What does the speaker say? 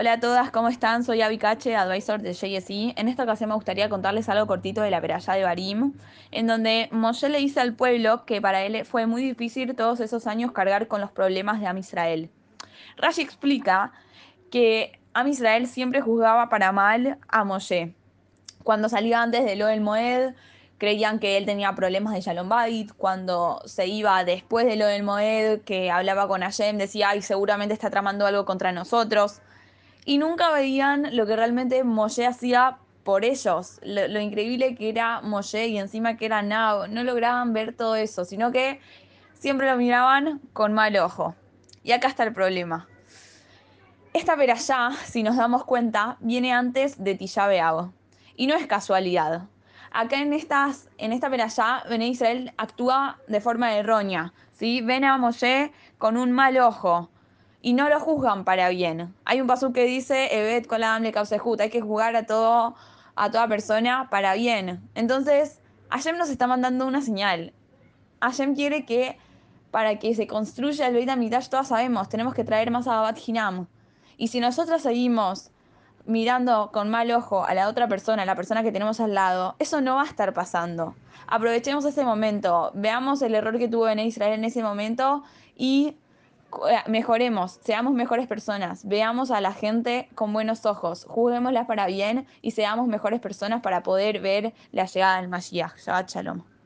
Hola a todas, ¿cómo están? Soy Avi Cache, advisor de JSE. En esta ocasión me gustaría contarles algo cortito de la peralla de Barim, en donde Moshe le dice al pueblo que para él fue muy difícil todos esos años cargar con los problemas de Am Israel. Rashi explica que Am Israel siempre juzgaba para mal a Moshe. Cuando salía antes de Lo el Moed, creían que él tenía problemas de Shalom Bait. Cuando se iba después de Lo del Moed, que hablaba con Hashem, decía, ay, seguramente está tramando algo contra nosotros y nunca veían lo que realmente Moshe hacía por ellos, lo, increíble que era Moshe y encima que era Nao, no lograban ver todo eso, sino que siempre lo miraban con mal ojo. Y acá está el problema. Esta perayá, si nos damos cuenta, viene antes de Tisha Y no es casualidad. Acá en, esta perayá, Bene Israel actúa de forma errónea. Ven a Moshe con un mal ojo y no lo juzgan para bien. Hay un paso que dice, Evet kolam le hay que jugar a todo, a toda persona para bien. Entonces, Hashem nos está mandando una señal. Hashem quiere que para que se construya el Beit HaMikdash, todas sabemos, tenemos que traer más a Bat Hinam. Y si nosotros seguimos mirando con mal ojo a la otra persona, a la persona que tenemos al lado, eso no va a estar pasando. Aprovechemos ese momento, veamos el error que tuvo en Israel en ese momento y mejoremos, seamos mejores personas, veamos a la gente con buenos ojos, juguémosla para bien y seamos mejores personas para poder ver la llegada del Mashiach. Shabbat Shalom.